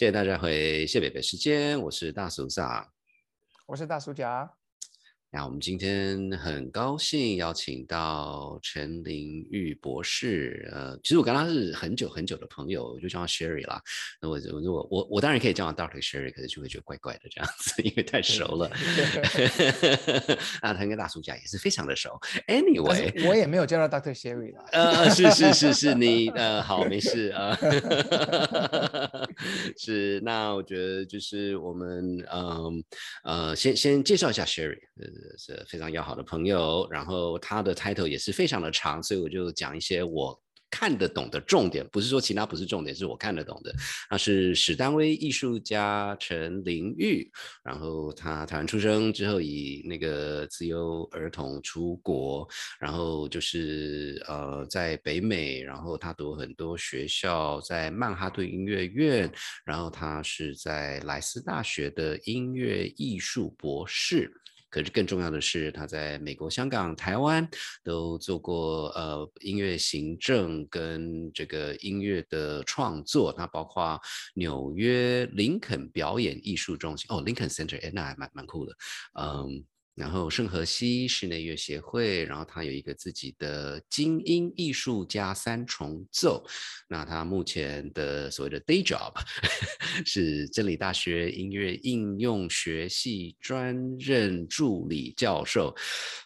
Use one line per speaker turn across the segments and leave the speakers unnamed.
谢谢大家回谢北北时间，我是大叔萨，
我是大叔甲。
那我们今天很高兴邀请到陈玲玉博士。呃，其实我跟他是很久很久的朋友，我就叫他 Sherry 啦。那我我我我当然可以叫他 Doctor Sherry，可是就会觉得怪怪的这样子，因为太熟了。啊，他跟大叔家也是非常的熟。Anyway，
我也没有叫到 Doctor Sherry 啦。
呃，是是是是，你呃好没事啊。是，那我觉得就是我们嗯呃先先介绍一下 Sherry。是非常要好的朋友，然后他的 title 也是非常的长，所以我就讲一些我看得懂的重点，不是说其他不是重点，是我看得懂的。他是史丹威艺术家陈玲玉，然后他台湾出生之后以那个自由儿童出国，然后就是呃在北美，然后他读很多学校，在曼哈顿音乐院，然后他是在莱斯大学的音乐艺术博士。可是更重要的是，他在美国、香港、台湾都做过呃音乐行政跟这个音乐的创作。那包括纽约林肯表演艺术中心哦，林肯 Center，哎，那还蛮蛮酷的，嗯。然后圣荷西室内乐协会，然后他有一个自己的精英艺术家三重奏。那他目前的所谓的 day job 是真理大学音乐应用学系专任助理教授。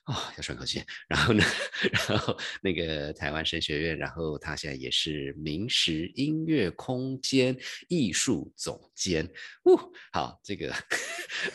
啊，要喘口气。然后呢，然后那个台湾神学院，然后他现在也是明石音乐空间艺术总监。呜，好，这个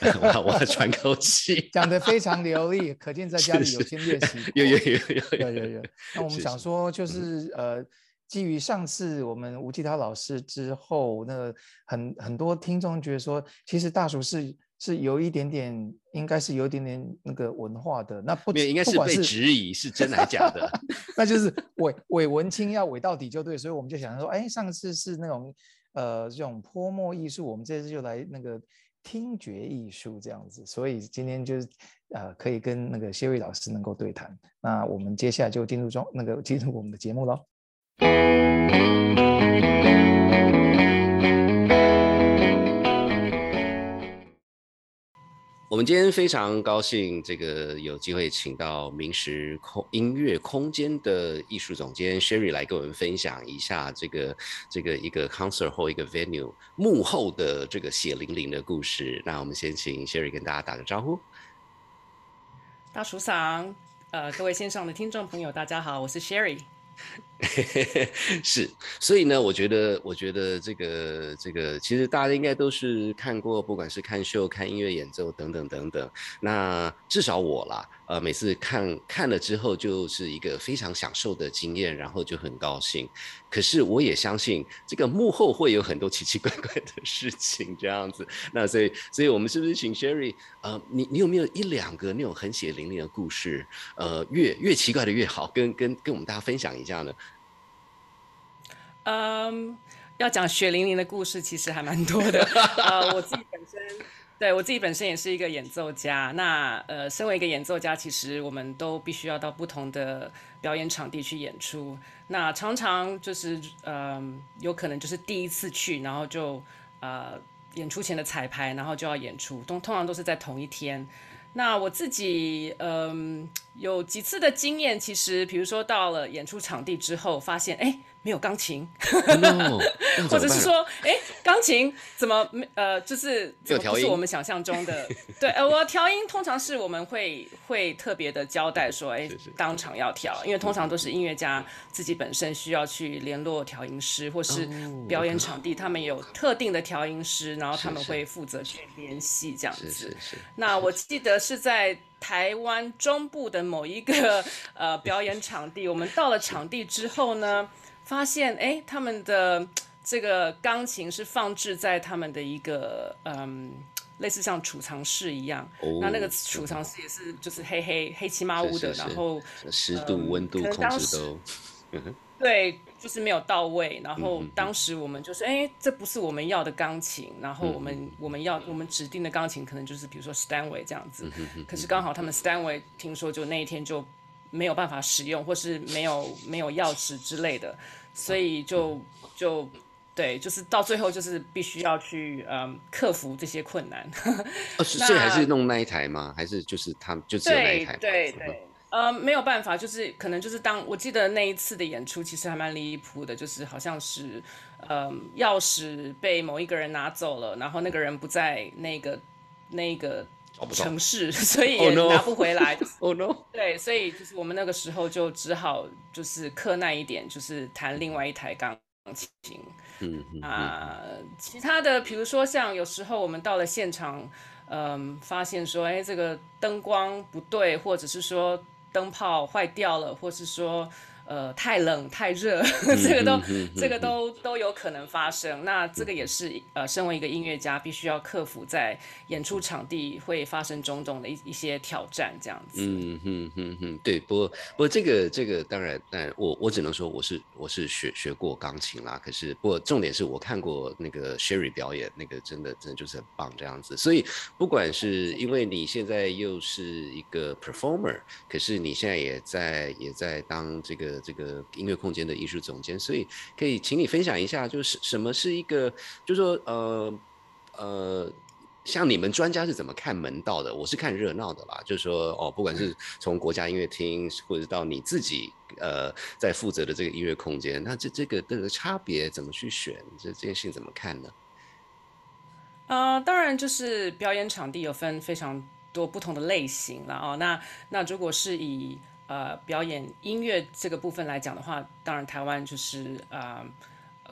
我我喘口气，
讲得。非常流利，可见在家里有先练习。
有有有有
有有有。那我们想说，就是呃，基于上次我们吴继涛老师之后，那很很多听众觉得说，其实大叔是是有一点点，应该是有一点点那个文化的。那不
应该是被质疑是真还是假的？
那就是伪伪文青要伪到底就对。所以我们就想说，哎，上次是那种呃这种泼墨艺术，我们这次就来那个。听觉艺术这样子，所以今天就是呃，可以跟那个谢瑞老师能够对谈。那我们接下来就进入中那个进入我们的节目喽。
我们今天非常高兴，这个有机会请到明石空音乐空间的艺术总监 Sherry 来跟我们分享一下这个这个一个 concert 或一个 venue 幕后的这个血淋淋的故事。那我们先请 Sherry 跟大家打个招呼。
大厨嗓，呃，各位线上的听众朋友，大家好，我是 Sherry。
是，所以呢，我觉得，我觉得这个，这个，其实大家应该都是看过，不管是看秀、看音乐演奏等等等等。那至少我啦。呃，每次看看了之后，就是一个非常享受的经验，然后就很高兴。可是我也相信，这个幕后会有很多奇奇怪怪的事情，这样子。那所以，所以我们是不是请 Sherry？呃，你你有没有一两个那种很血淋淋的故事？呃，越越奇怪的越好，跟跟跟我们大家分享一下呢？
嗯，要讲血淋淋的故事，其实还蛮多的。呃，我自己本身。对我自己本身也是一个演奏家，那呃，身为一个演奏家，其实我们都必须要到不同的表演场地去演出。那常常就是呃，有可能就是第一次去，然后就呃，演出前的彩排，然后就要演出，通通常都是在同一天。那我自己嗯，有几次的经验，其实比如说到了演出场地之后，发现哎。没有钢琴，或者是说，哎，钢琴怎么没？呃，就是不是我们想象中的。对，呃，我调音通常是我们会会特别的交代说，哎，当场要调，因为通常都是音乐家自己本身需要去联络调音师，或是表演场地他们有特定的调音师，然后他们会负责去联系这样子。那我记得是在台湾中部的某一个呃表演场地，我们到了场地之后呢。发现哎，他们的这个钢琴是放置在他们的一个嗯，类似像储藏室一样。哦那那个储藏室也是就是黑黑黑漆麻乌的，然后
湿度、温度控制都
对，就是没有到位。然后当时我们就是哎，这不是我们要的钢琴。然后我们我们要我们指定的钢琴可能就是比如说 Stanway 这样子。可是刚好他们 Stanway 听说就那一天就没有办法使用，或是没有没有钥匙之类的。所以就就对，就是到最后就是必须要去嗯克服这些困难。
哦，所以还是弄那一台吗？还是就是他们就只有那一台？
对对，呃，没有办法，就是可能就是当我记得那一次的演出，其实还蛮离谱的，就是好像是呃钥匙被某一个人拿走了，然后那个人不在那个那个城市，所以也拿不回来。
哦 no！
对，所以就是我们那个时候就只好就是克耐一点，就是弹另外一台钢琴。嗯啊，其他的，比如说像有时候我们到了现场，嗯，发现说，哎，这个灯光不对，或者是说灯泡坏掉了，或是说。呃，太冷太热，这个都这个都都有可能发生。那这个也是呃，身为一个音乐家，必须要克服在演出场地会发生种种的一一些挑战，这样子。
嗯哼哼哼，对。不过不过这个这个当然，但我我只能说我是我是学学过钢琴啦。可是不过重点是我看过那个 Sherry 表演，那个真的真的就是很棒这样子。所以不管是因为你现在又是一个 performer，可是你现在也在也在当这个。这个音乐空间的艺术总监，所以可以请你分享一下，就是什么是一个，就是说，呃呃，像你们专家是怎么看门道的？我是看热闹的啦，就是说，哦，不管是从国家音乐厅，或者到你自己，呃，在负责的这个音乐空间，那这这个这个差别怎么去选？这这件事情怎么看呢？
呃，当然就是表演场地有分非常多不同的类型了哦。那那如果是以呃，表演音乐这个部分来讲的话，当然台湾就是呃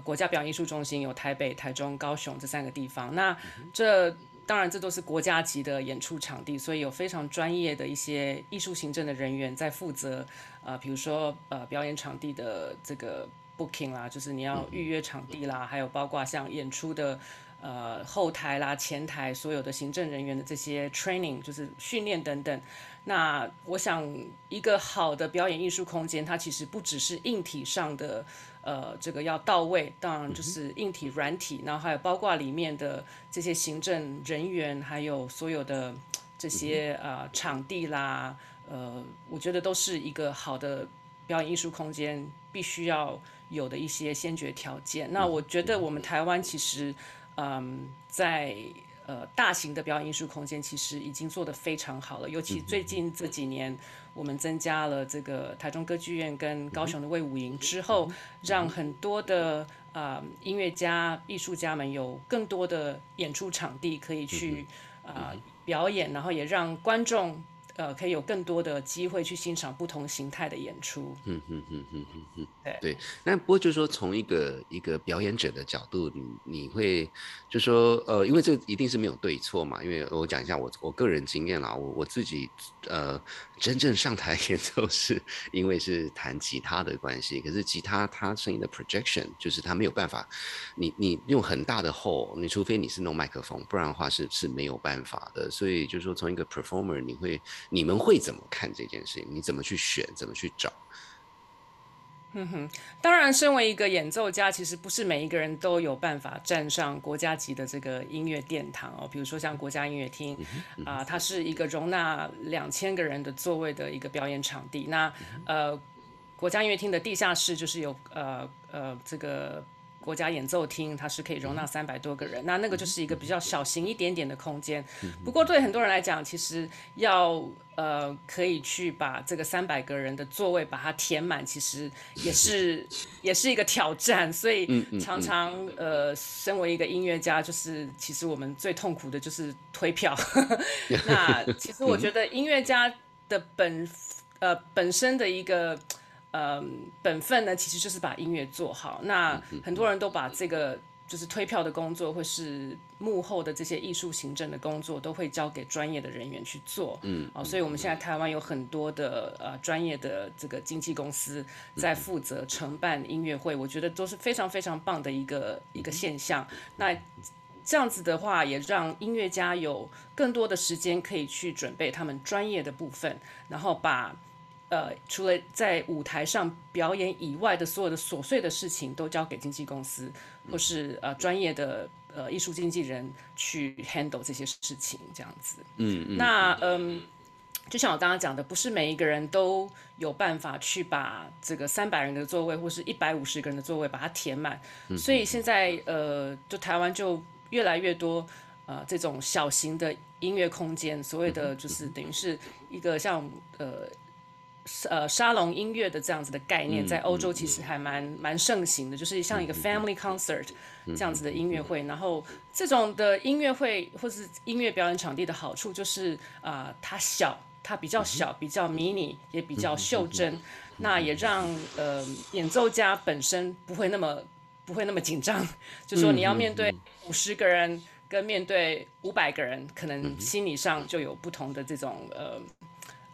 国家表演艺术中心有台北、台中、高雄这三个地方。那这当然这都是国家级的演出场地，所以有非常专业的一些艺术行政的人员在负责。呃，比如说呃表演场地的这个 booking 啦，就是你要预约场地啦，还有包括像演出的呃后台啦、前台所有的行政人员的这些 training，就是训练等等。那我想，一个好的表演艺术空间，它其实不只是硬体上的，呃，这个要到位，当然就是硬体、软体，然后还有包括里面的这些行政人员，还有所有的这些呃场地啦，呃，我觉得都是一个好的表演艺术空间必须要有的一些先决条件。那我觉得我们台湾其实，嗯，在呃，大型的表演艺术空间其实已经做得非常好了，尤其最近这几年，我们增加了这个台中歌剧院跟高雄的魏武营之后，让很多的啊音乐家、艺术家们有更多的演出场地可以去啊表演，然后也让观众。呃，可以有更多的机会去欣赏不同形态的演出。嗯嗯嗯嗯嗯嗯，对
对。那不过就是说，从一个一个表演者的角度，你你会就说，呃，因为这一定是没有对错嘛。因为我讲一下我我个人经验啦，我我自己呃。真正上台演奏是因为是弹吉他的关系，可是吉他它声音的 projection 就是它没有办法，你你用很大的 hole，你除非你是弄麦克风，不然的话是是没有办法的。所以就是说，从一个 performer，你会你们会怎么看这件事情？你怎么去选？怎么去找？
嗯哼，当然，身为一个演奏家，其实不是每一个人都有办法站上国家级的这个音乐殿堂哦。比如说像国家音乐厅啊，它是一个容纳两千个人的座位的一个表演场地。那呃，国家音乐厅的地下室就是有呃呃这个。国家演奏厅，它是可以容纳三百多个人，那那个就是一个比较小型一点点的空间。不过对很多人来讲，其实要呃可以去把这个三百个人的座位把它填满，其实也是 也是一个挑战。所以常常呃，身为一个音乐家，就是其实我们最痛苦的就是推票。那其实我觉得音乐家的本呃本身的一个。嗯，本分呢，其实就是把音乐做好。那很多人都把这个就是推票的工作，或是幕后的这些艺术行政的工作，都会交给专业的人员去做。嗯，啊，所以我们现在台湾有很多的呃专业的这个经纪公司在负责承办音乐会，我觉得都是非常非常棒的一个一个现象。那这样子的话，也让音乐家有更多的时间可以去准备他们专业的部分，然后把。呃，除了在舞台上表演以外的所有的琐碎的事情，都交给经纪公司或是呃专业的呃艺术经纪人去 handle 这些事情，这样子。嗯嗯。那嗯，就像我刚刚讲的，不是每一个人都有办法去把这个三百人的座位或是一百五十个人的座位把它填满，所以现在呃，就台湾就越来越多呃这种小型的音乐空间，所谓的就是等于是一个像呃呃沙龙音乐的这样子的概念，在欧洲其实还蛮蛮盛行的，就是像一个 family concert 这样子的音乐会。然后这种的音乐会或是音乐表演场地的好处就是啊，它小。它比较小，比较迷你，也比较袖珍，那也让呃演奏家本身不会那么不会那么紧张。就说你要面对五十个人，跟面对五百个人，可能心理上就有不同的这种呃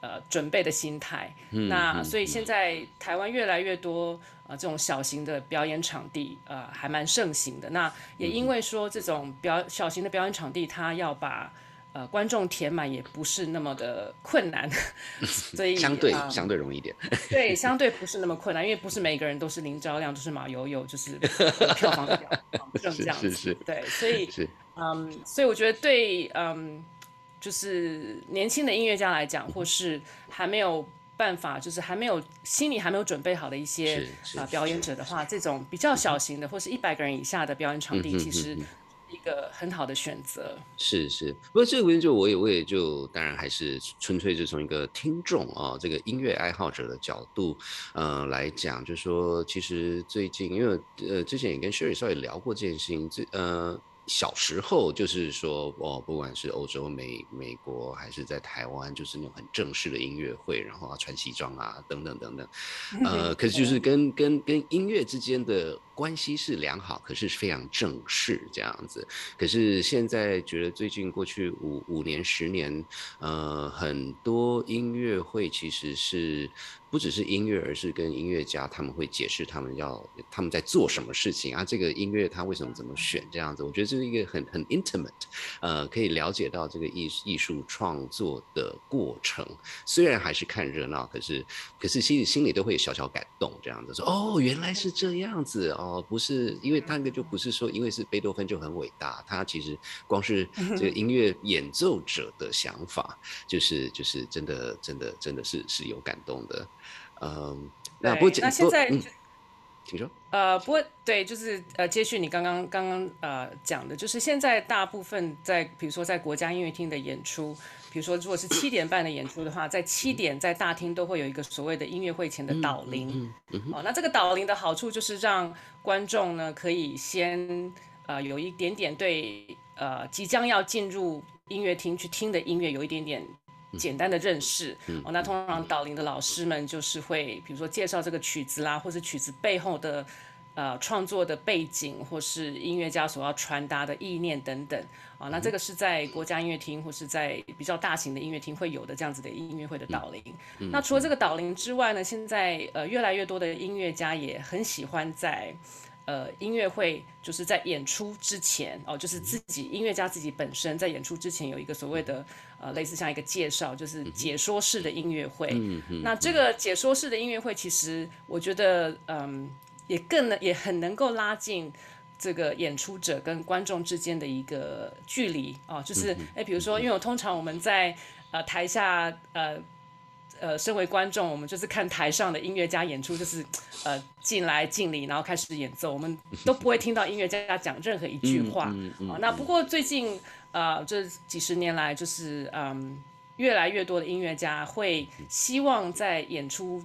呃准备的心态。那所以现在台湾越来越多呃这种小型的表演场地呃还蛮盛行的。那也因为说这种表小型的表演场地，它要把呃，观众填满也不是那么的困难，所以
相对相对容易一点。
对，相对不是那么困难，因为不是每个人都是林昭亮，都是马友友，就是票房的保证 这样子。对，所以嗯，所以我觉得对嗯，就是年轻的音乐家来讲，或是还没有办法，就是还没有心里还没有准备好的一些啊表演者的话，这种比较小型的或是一百个人以下的表演场地，其实。一个很好的选择，
是是，不过这个问题就我也我也就当然还是纯粹就从一个听众啊，这个音乐爱好者的角度，呃来讲，就说其实最近因为呃之前也跟 Sherry 稍微聊过这件事情，这呃。小时候就是说，哦，不管是欧洲、美美国还是在台湾，就是那种很正式的音乐会，然后要穿西装啊，等等等等。呃，可是就是跟跟跟音乐之间的关系是良好，可是非常正式这样子。可是现在觉得最近过去五五年、十年，呃，很多音乐会其实是。不只是音乐，而是跟音乐家他们会解释他们要他们在做什么事情啊。这个音乐他为什么怎么选这样子？我觉得这是一个很很 intimate，呃，可以了解到这个艺艺术创作的过程。虽然还是看热闹，可是可是心里心里都会小小感动这样子。说哦，原来是这样子哦，不是因为那个就不是说因为是贝多芬就很伟大，他其实光是这个音乐演奏者的想法，就是就是真的真的真的是是有感动的。嗯，那不
那现在，
请说。
呃，不过对，就是呃，接续你刚刚刚刚呃讲的，就是现在大部分在比如说在国家音乐厅的演出，比如说如果是七点半的演出的话，在七点在大厅都会有一个所谓的音乐会前的导铃。哦，那这个导铃的好处就是让观众呢可以先呃有一点点对呃即将要进入音乐厅去听的音乐有一点点。简单的认识哦，那通常导聆的老师们就是会，比如说介绍这个曲子啦，或是曲子背后的呃创作的背景，或是音乐家所要传达的意念等等啊。那这个是在国家音乐厅或是在比较大型的音乐厅会有的这样子的音乐会的导聆。那除了这个导聆之外呢，现在呃越来越多的音乐家也很喜欢在。呃，音乐会就是在演出之前哦，就是自己音乐家自己本身在演出之前有一个所谓的呃，类似像一个介绍，就是解说式的音乐会。那这个解说式的音乐会，其实我觉得嗯，也更能也很能够拉近这个演出者跟观众之间的一个距离哦，就是哎，比如说，因为我通常我们在呃台下呃。呃，身为观众，我们就是看台上的音乐家演出，就是呃进来敬礼，然后开始演奏，我们都不会听到音乐家讲任何一句话啊。那不过最近呃这几十年来，就是嗯越来越多的音乐家会希望在演出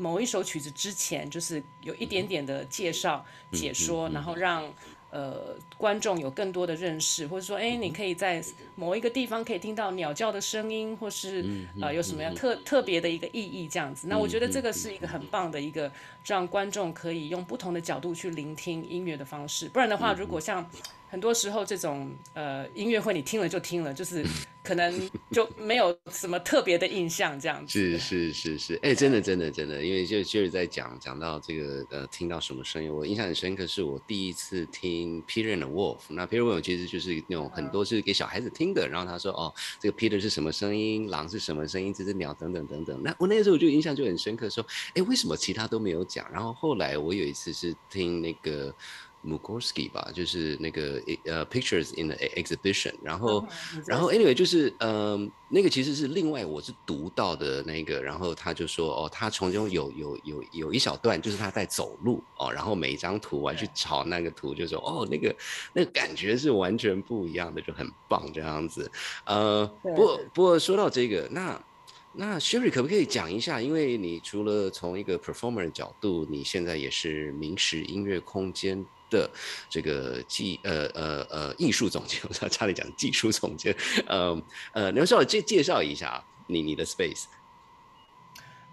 某一首曲子之前，就是有一点点的介绍解说，然后让。呃，观众有更多的认识，或者说，哎，你可以在某一个地方可以听到鸟叫的声音，或是呃，有什么样特特别的一个意义这样子。那我觉得这个是一个很棒的一个让观众可以用不同的角度去聆听音乐的方式。不然的话，如果像很多时候这种呃音乐会，你听了就听了，就是 可能就没有什么特别的印象这样子。
是是是是，哎，真的真的真的，因为就就是在讲讲到这个呃，听到什么声音，我印象很深刻，是我第一次听 Peter and Wolf。那 Peter Wolf 其实就是那种很多是给小孩子听的，然后他说哦，这个 Peter 是什么声音，狼是什么声音，这只鸟等等等等。那我那个时候我就印象就很深刻，说哎，为什么其他都没有讲？然后后来我有一次是听那个。Mugorsky 吧，就是那个呃 Pictures in the Exhibition，然后
嗯
然后 anyway 就是嗯那个其实是另外我是读到的那个，然后他就说哦，他从中有有有有一小段就是他在走路哦，然后每一张图我还去找那个图，就说哦那个那个感觉是完全不一样的，就很棒这样子。呃，不过不过说到这个，那那 Sherry 可不可以讲一下？因为你除了从一个 performer 的角度，你现在也是明石音乐空间的这个技呃呃呃艺术总监，我差差点讲技术总监，呃呃，你要稍微介介绍一下你你的 space。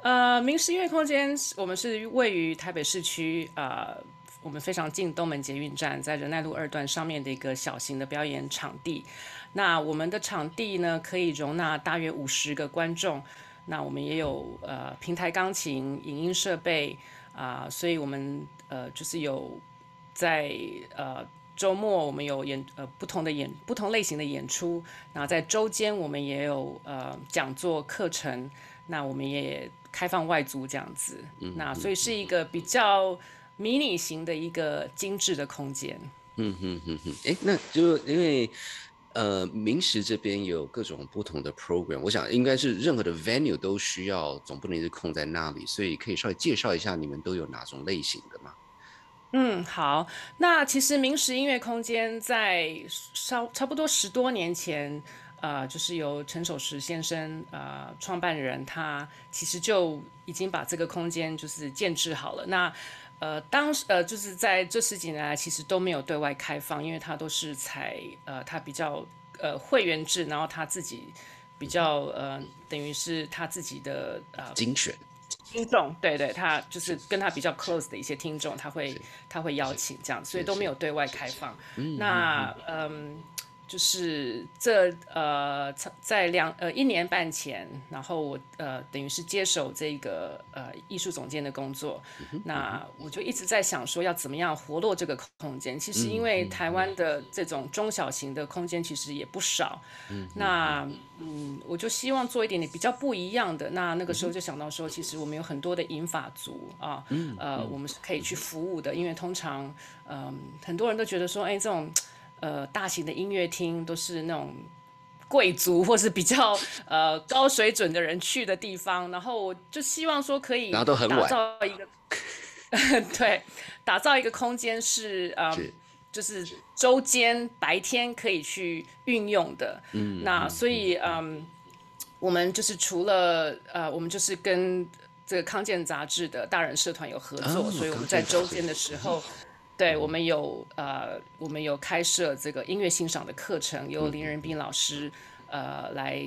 呃，明石音乐空间，我们是位于台北市区，呃，我们非常近东门捷运站，在仁爱路二段上面的一个小型的表演场地。那我们的场地呢，可以容纳大约五十个观众。那我们也有呃平台钢琴、影音设备啊、所以我们呃就是有在呃周末我们有演呃不同的演不同类型的演出，然后在周间我们也有呃讲座课程，那我们也开放外租这样子，嗯那所以是一个比较迷你型的一个精致的空间。
嗯哼哼哼，哎，那就因为呃，明石这边有各种不同的 program，我想应该是任何的 venue 都需要，总不能一直空在那里，所以可以稍微介绍一下你们都有哪种类型的吗？
嗯，好。那其实明石音乐空间在稍差不多十多年前，呃，就是由陈守实先生呃创办人，他其实就已经把这个空间就是建制好了。那呃，当时呃，就是在这十几年来，其实都没有对外开放，因为他都是采呃，他比较呃会员制，然后他自己比较呃，等于是他自己的呃
精选。
听众，对对，他就是跟他比较 close 的一些听众，他会他会邀请这样，所以都没有对外开放。那嗯，就是这呃，在两呃一年半前，然后我呃等于是接手这个呃艺术总监的工作，那我就一直在想说要怎么样活络这个空间。其实因为台湾的这种中小型的空间其实也不少，那嗯，我就希望做一点点比较不一样的。那那个时候就想到说，其实我们有很多的银发族啊，呃，我们是可以去服务的，因为通常嗯、很多人都觉得说，哎，这种。呃，大型的音乐厅都是那种贵族或是比较呃高水准的人去的地方，然后我就希望说可以
然后都很晚
打造一个 对，打造一个空间是呃
是
就是周间白天可以去运用的。嗯，那所以嗯，我们就是除了呃，我们就是跟这个康健杂志的大人社团有合作，
哦
所以我们在周间的时候。对，我们有呃，我们有开设这个音乐欣赏的课程，由林仁斌老师呃来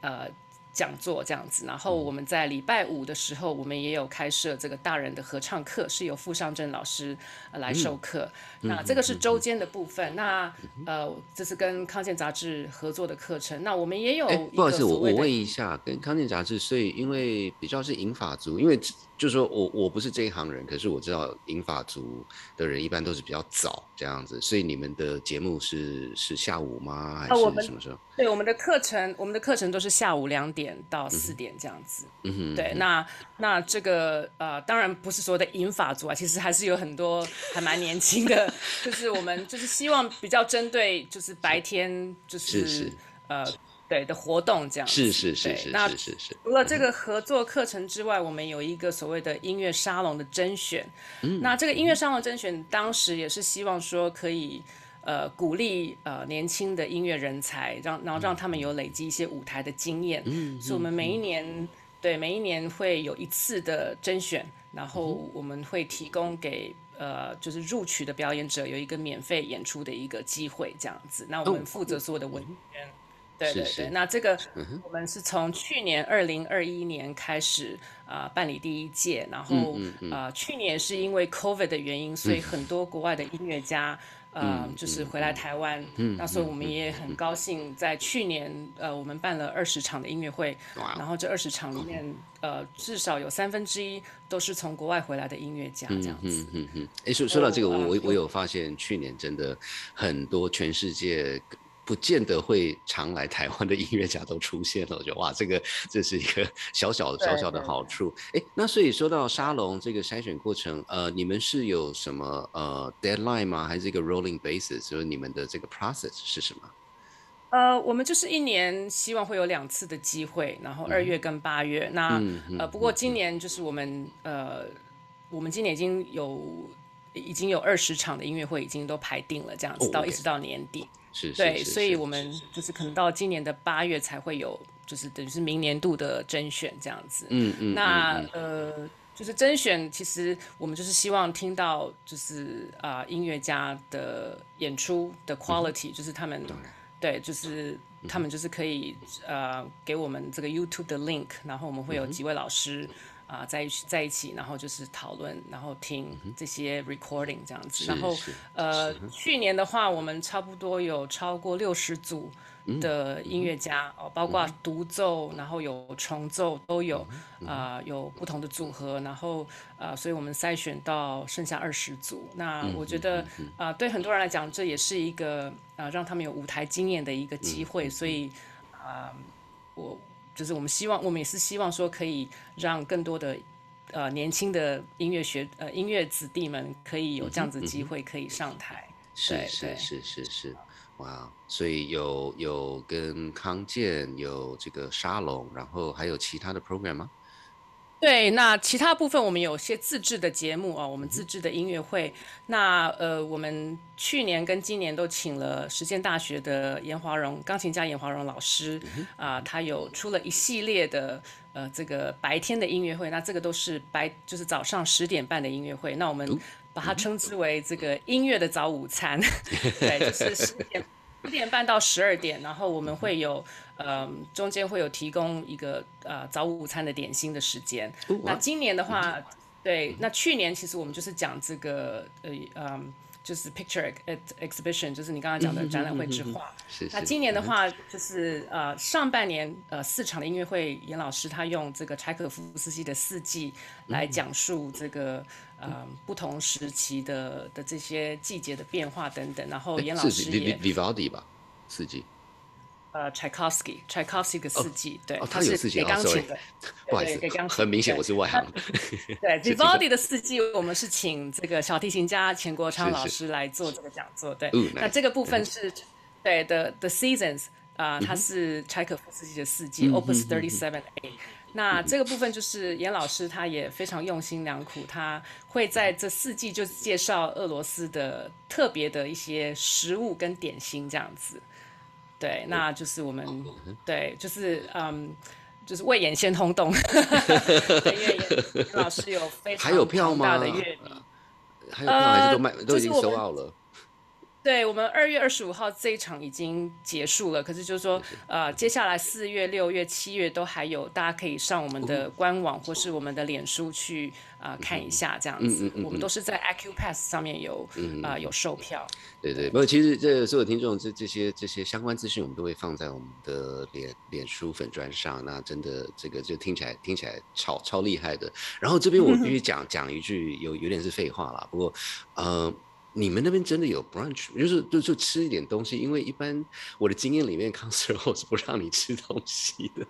呃讲座这样子。然后我们在礼拜五的时候，我们也有开设这个大人的合唱课，是由傅尚正老师、呃、来授课。那这个是周间的部分。那呃，这是跟康健杂志合作的课程。那我们也有
不好意思，我我问一下，跟康健杂志，所以因为比较是银发族，因为就是说我我不是这一行人，可是我知道银发族的人一般都是比较早这样子，所以你们的节目是是下午吗？还是什么时候？
对我们的课程，我们的课程都是下午两点到四点这样子。
嗯哼，
对，那那这个呃，当然不是所有的银发族啊，其实还是有很多还蛮年轻的，就是我们就是希望比较针对就是白天就是
是是
呃对的活动这样。
是是是是是是是，
除了这个合作课程之外，我们有一个所谓的音乐沙龙的甄选。嗯那这个音乐沙龙甄选，当时也是希望说可以呃鼓励呃年轻的音乐人才，让然后让他们有累积一些舞台的经验。所以我们每一年对每一年会有一次的甄选，然后我们会提供给。呃，就是入曲的表演者有一个免费演出的一个机会，这样子。那我们负责所有的文宣，对对
是是
对。那这个我们是从去年二零二一年开始啊、呃办理第一届，然后呃去年是因为 COVID 的原因，所以很多国外的音乐家。呃，就是回来台湾，那所以我们也很高兴，在去年呃，我们办了二十场的音乐会，
哇
然后这二十场里面，呃，至少有三分之一都是从国外回来的音乐家，这样子。
嗯嗯嗯，哎，说说到这个，我我有发现，去年真的很多全世界不见得会常来台湾的音乐家都出现了，我觉得哇，这个这是一个 小小的小小的好处。哎，那所以说到沙龙这个筛选过程，呃，你们是有什么呃 deadline 吗？还是一个 rolling basis？就是你们的这个 process 是什么？
呃，我们就是一年希望会有两次的机会，然后二月跟八月。那呃，不过今年就是我们呃，我们今年已经有已经有二十场的音乐会已经都排定了，这样子到一直到年底。
是，
对，所以我们就是可能到今年的八月才会有，就是等于是明年度的甄选这样子。
嗯嗯。
那呃，就是甄选，其实我们就是希望听到就是啊音乐家的演出的 quality，就是他们。对，就是他们就是可以呃给我们这个 YouTube 的 link，然后我们会有几位老师啊在一起在一起，然后就是讨论，然后听这些 recording 这样子。然后呃去年的话，我们差不多有超过六十组。的音乐家哦，包括独奏，然后有重奏都有，啊，有不同的组合，然后啊，所以我们筛选到剩下二十组。那我觉得啊，对很多人来讲，这也是一个啊，让他们有舞台经验的一个机会。所以啊，我就是我们希望，我们也是希望说，可以让更多的呃年轻的音乐学呃音乐子弟们可以有这样子机会可以上台。
是是是是是。哇，所以有有跟康健有这个沙龙，然后还有其他的 program 吗？
对，那其他部分我们有些自制的节目啊，我们自制的音乐会。那呃，我们去年跟今年都请了实践大学的严华荣钢琴家严华荣老师啊，他有出了一系列的呃这个白天的音乐会。那这个都是白，就是早上十点半的音乐会。那我们把它称之为这个音乐的早午餐，对，就是十点十点半到十二点，然后我们会有呃中间会有提供一个呃早午餐的点心的时间。那今年的话，对，那去年其实我们就是讲这个呃嗯。就是 picture exhibition，就是你刚刚讲的展览会之画。那今年的话，就是呃上半年呃四场的音乐会，严老师他用这个柴可夫斯基的四季来讲述这个呃不同时期的的这些季节的变化等等。然后严老师也
Vivaldi 吧，四季。
呃，Tchaikovsky，Tchaikovsky 的四季，对，
他是
给钢琴的，
不好意思，
给钢琴。
很明显我是外行。
对，Vivaldi 的四季，我们是请这个小提琴家钱国昌老师来做这个讲座。对，那这个部分是对的，The Seasons 啊，它是柴可夫斯基的四季，Opus Thirty Seven A。那这个部分就是严老师他也非常用心良苦，他会在这四季就介绍俄罗斯的特别的一些食物跟点心这样子。对，那就是我们 对，就是嗯，就是为眼先轰动，因为 老师有非常大的阅历，
还有票还是都卖都已经收好了。
对我们二月二十五号这一场已经结束了，可是就是说，呃，接下来四月、六月、七月都还有，大家可以上我们的官网或是我们的脸书去啊看一下，这样子。我们都是在 Acupass 上面有啊有售票。
对对，不过其实这所有听众这这些这些相关资讯，我们都会放在我们的脸脸书粉砖上。那真的这个就听起来听起来超超厉害的。然后这边我必须 讲讲一句，有有点是废话了，不过呃。你们那边真的有 brunch，就是就就吃一点东西，因为一般我的经验里面，concert 是不让你吃东西的。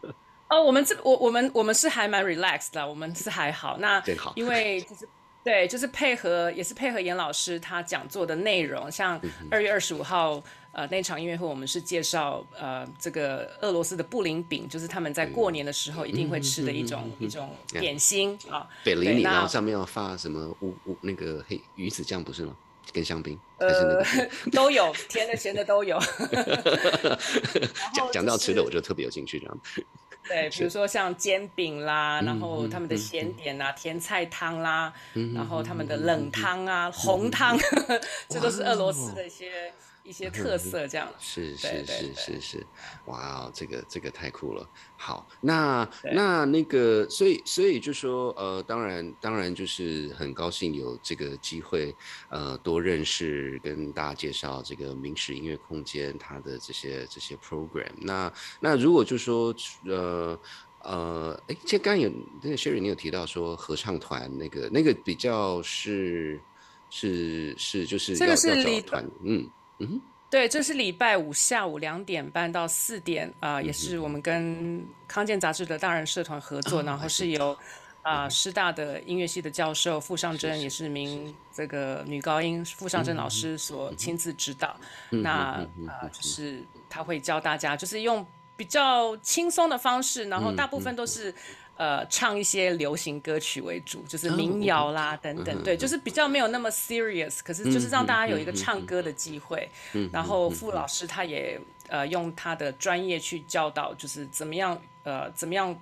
哦，我们这我我们我们是还蛮 relaxed 的，我们是还好。那好因为就是对，就是配合也是配合严老师他讲座的内容，像二月二十五号呃那场音乐会，我们是介绍呃这个俄罗斯的布林饼，就是他们在过年的时候一定会吃的一种一种点心啊。
北林里，然后上面要发什么乌乌那个黑鱼子酱，不是吗？跟香槟，
呃，都有甜的、咸的都有。
讲讲到吃的，我就特别有兴趣这样。
对，比如说像煎饼啦，然后他们的咸点啊，甜菜汤啦，然后他们的冷汤啊，红汤，这都是俄罗斯的一些。一些特色这样
是是是是是，哇，这个这个太酷了。好，那那那个，所以所以就说，呃，当然当然就是很高兴有这个机会，呃，多认识跟大家介绍这个明史音乐空间它的这些这些 program。那那如果就说，呃呃，哎，这刚有那个 Sherry，你有提到说合唱团那个那个比较是是是就是要要找团，嗯。嗯，
对，这是礼拜五下午两点半到四点啊，也是我们跟康健杂志的大人社团合作，然后是由啊师大的音乐系的教授傅尚珍，也是名这个女高音傅尚珍老师所亲自指导。那啊，就是他会教大家，就是用比较轻松的方式，然后大部分都是。呃，唱一些流行歌曲为主，就是民谣啦等等，对，就是比较没有那么 serious，可是就是让大家有一个唱歌的机会。然后傅老师他也呃用他的专业去教导，就是怎么样呃怎么样。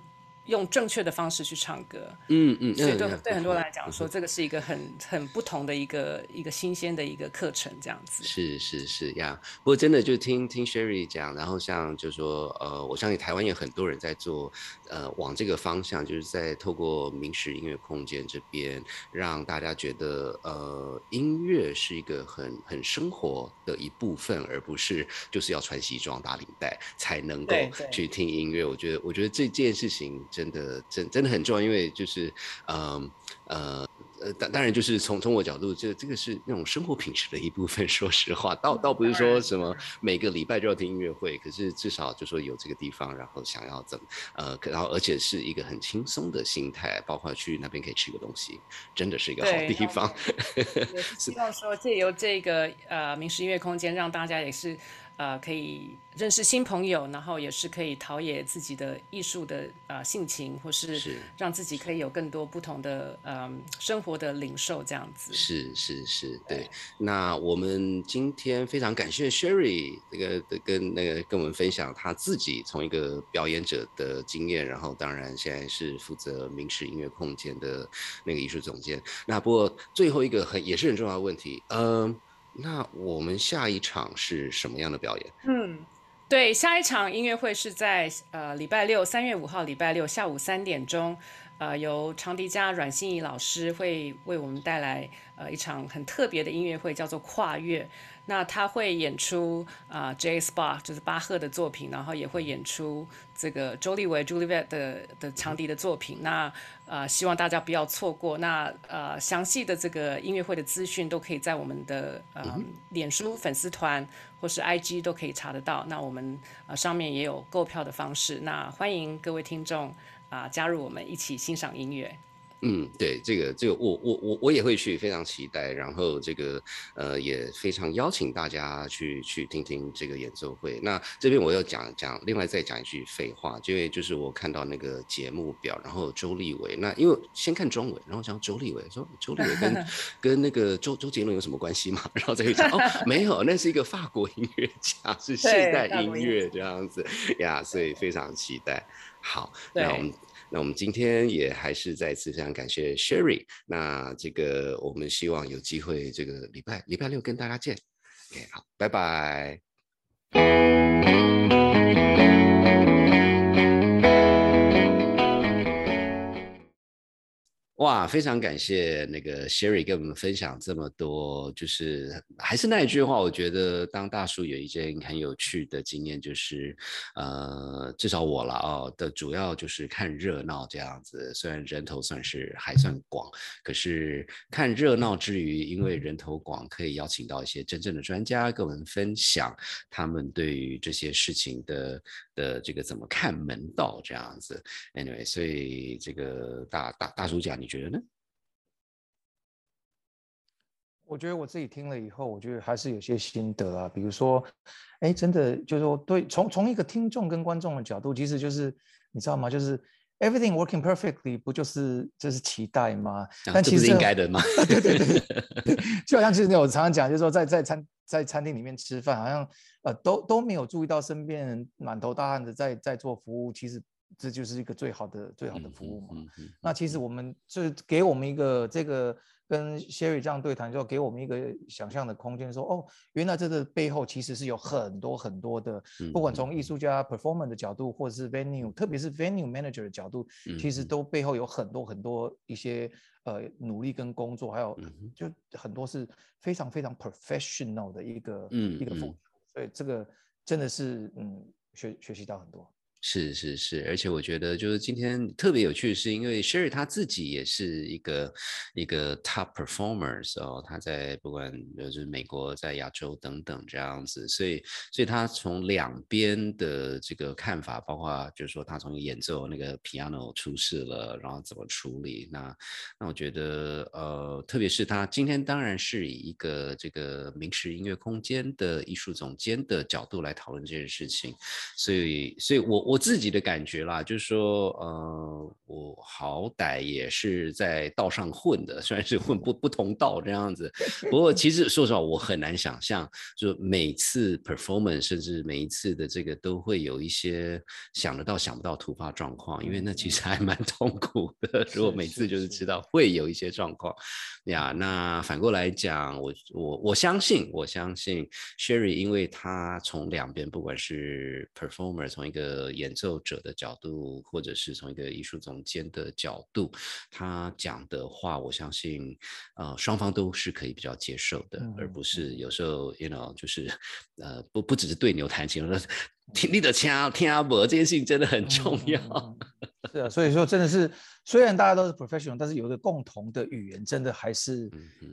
用正确的方式去唱歌，
嗯嗯，
所以对对很多人来讲说，这个是一个很很不同的一个一个新鲜的一个课程，这样子。
是是是呀，不过真的就听听 Sherry 讲，然后像就说呃，我相信台湾也很多人在做，呃，往这个方向，就是在透过明石音乐空间这边，让大家觉得呃，音乐是一个很很生活的一部分，而不是就是要穿西装打领带才能够去听音乐。我觉得我觉得这件事情。真的，真真的很重要，因为就是，嗯，呃，呃，当当然就是从从我角度，这这个是那种生活品质的一部分。说实话，倒倒不是说什么每个礼拜就要听音乐会，可是至少就说有这个地方，然后想要怎么，呃，然后而且是一个很轻松的心态，包括去那边可以吃个东西，真的是一个好地方。
希望说借由这个呃民事音乐空间，让大家也是。呃，可以认识新朋友，然后也是可以陶冶自己的艺术的呃性情，或是让自己可以有更多不同的呃生活的领受，这样子。
是是是，对。那我们今天非常感谢 Sherry 这个跟那个跟我们分享他自己从一个表演者的经验，然后当然现在是负责明石音乐空间的那个艺术总监。那不过最后一个很也是很重要的问题，嗯。那我们下一场是什么样的表演？
嗯，对，下一场音乐会是在呃礼拜六三月五号礼拜六下午三点钟，呃，由长笛家阮心怡老师会为我们带来呃一场很特别的音乐会，叫做跨越。那他会演出啊，J. S. Bach 就是巴赫的作品，然后也会演出这个周立维 Juliet 的的长笛的作品。那呃，希望大家不要错过。那呃，详细的这个音乐会的资讯都可以在我们的呃脸书粉丝团或是 I. G 都可以查得到。那我们呃上面也有购票的方式。那欢迎各位听众啊加入我们一起欣赏音乐。
嗯，对，这个这个我我我我也会去，非常期待。然后这个呃也非常邀请大家去去听听这个演奏会。那这边我要讲讲，另外再讲一句废话，因为就是我看到那个节目表，然后周立伟，那因为先看中文，然后讲周立伟说周立伟跟 跟那个周周杰伦有什么关系嘛？然后再去讲哦，没有，那是一个法国音乐家，是现代音乐这样子呀，所以非常期待。好，那我们。那我们今天也还是再次非常感谢 Sherry。那这个我们希望有机会这个礼拜礼拜六跟大家见。OK，好，拜拜。哇，非常感谢那个 Sherry 跟我们分享这么多，就是还是那一句话，我觉得当大叔有一件很有趣的经验，就是呃，至少我了哦的主要就是看热闹这样子。虽然人头算是还算广，可是看热闹之余，因为人头广，可以邀请到一些真正的专家跟我们分享他们对于这些事情的的这个怎么看门道这样子。Anyway，所以这个大大大叔讲你。觉得呢？
我觉得我自己听了以后，我觉得还是有些心得啊。比如说，哎，真的就是说，对，从从一个听众跟观众的角度，其实就是你知道吗？就是 everything working perfectly，不就是就是期待吗？
但其实应该的吗？
对对对，就好像其实我常常讲，就是说在在餐在餐厅里面吃饭，好像呃都都没有注意到身边人满头大汗的在在做服务，其实。这就是一个最好的、最好的服务嘛。那其实我们就是给我们一个这个跟 Sherry 这样对谈，就给我们一个想象的空间，说哦，原来这个背后其实是有很多很多的，不管从艺术家 performer 的角度，或者是 venue，特别是 venue manager 的角度，其实都背后有很多很多一些呃努力跟工作，还有就很多是非常非常 professional 的一个一个付出。所以这个真的是嗯学学习到很多。
是是是，而且我觉得就是今天特别有趣，是因为 Sherry 他自己也是一个一个 top performers 哦，他在不管就是美国在亚洲等等这样子，所以所以他从两边的这个看法，包括就是说他从演奏那个 piano 出事了，然后怎么处理，那那我觉得呃，特别是他今天当然是以一个这个明石音乐空间的艺术总监的角度来讨论这件事情，所以所以我。我自己的感觉啦，就是说，呃，我好歹也是在道上混的，虽然是混不不同道这样子。不过，其实说实话，我很难想象，就每次 performance，甚至每一次的这个，都会有一些想得到想不到突发状况，因为那其实还蛮痛苦的。如果每次就是知道会有一些状况呀，那反过来讲，我我我相信，我相信 Sherry，因为他从两边，不管是 performer，从一个演奏者的角度，或者是从一个艺术总监的角度，他讲的话，我相信，呃，双方都是可以比较接受的，而不是有时候，you know，就是，呃，不不只是对牛弹琴，听你的听，听阿伯，这件事情真的很重要。
是啊，所以说真的是，虽然大家都是 professional，但是有一个共同的语言，真的还是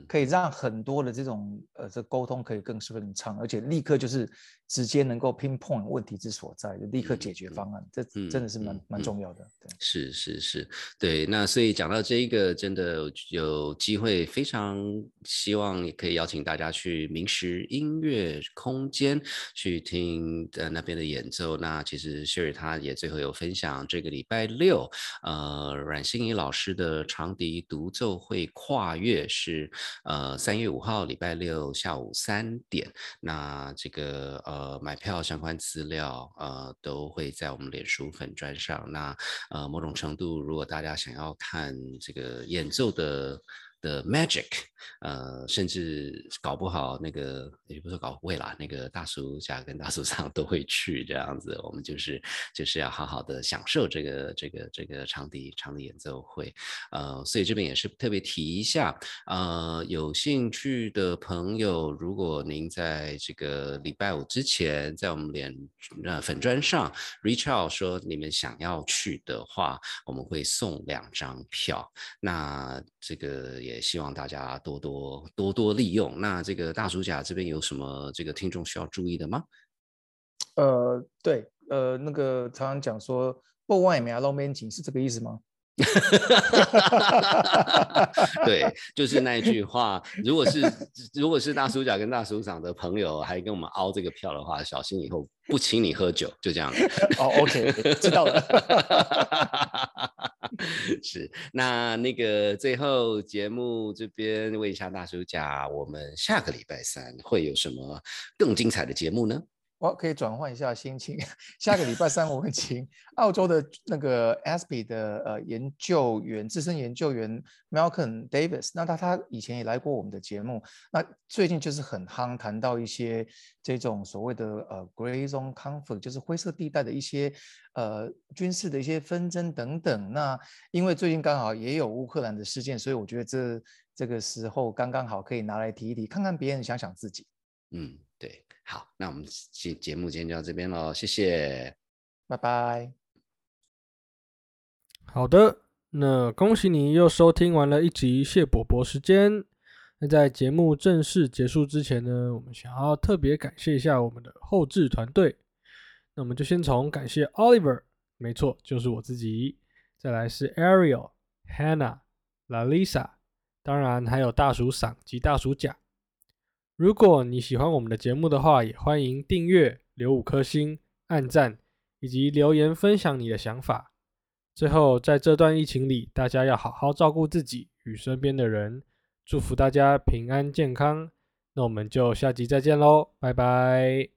可以让很多的这种呃这沟通可以更顺畅，而且立刻就是直接能够 pinpoint 问题之所在，就立刻解决方案，这真的是蛮蛮重要的。
是是是，对。那所以讲到这一个，真的有机会，非常希望也可以邀请大家去明石音乐空间去听呃那边的演奏。那其实 Sherry 他也最后有分享这个礼拜六。呃，阮心怡老师的长笛独奏会跨越是，呃，三月五号礼拜六下午三点。那这个呃买票相关资料呃都会在我们脸书粉砖上。那某种程度，如果大家想要看这个演奏的。的 magic，呃，甚至搞不好那个也不是搞不会啦，那个大叔家跟大叔上都会去这样子。我们就是就是要好好的享受这个这个这个场地场地演奏会，呃，所以这边也是特别提一下，呃，有兴趣的朋友，如果您在这个礼拜五之前在我们脸呃粉砖上 reach out 说你们想要去的话，我们会送两张票。那这个也。也希望大家多多多多利用。那这个大叔甲这边有什么这个听众需要注意的吗？
呃，对，呃，那个常常讲说不外面露面情是这个意思吗？
对，就是那一句话。如果是如果是大叔甲跟大叔长的朋友还跟我们凹这个票的话，小心以后不请你喝酒，就这样。
哦，OK，知道了。
是，那那个最后节目这边问一下大叔甲，我们下个礼拜三会有什么更精彩的节目呢？
我可以转换一下心情。下个礼拜三，我们请澳洲的那个 ASPI 的呃研究员、资深研究员 Malcolm Davis。那他他以前也来过我们的节目。那最近就是很夯，谈到一些这种所谓的呃 Grey Zone Conflict，就是灰色地带的一些呃军事的一些纷争等等。那因为最近刚好也有乌克兰的事件，所以我觉得这这个时候刚刚好可以拿来提一提，看看别人，想想自己。
嗯，对。好，那我们节节目今天就到这边喽，谢谢，
拜拜。
好的，那恭喜你又收听完了一集谢伯伯时间。那在节目正式结束之前呢，我们想要特别感谢一下我们的后置团队。那我们就先从感谢 Oliver，没错，就是我自己。再来是 Ariel、Hannah、Lalisa，当然还有大鼠嗓及大鼠甲。如果你喜欢我们的节目的话，也欢迎订阅、留五颗星、按赞以及留言分享你的想法。最后，在这段疫情里，大家要好好照顾自己与身边的人，祝福大家平安健康。那我们就下集再见喽，拜拜。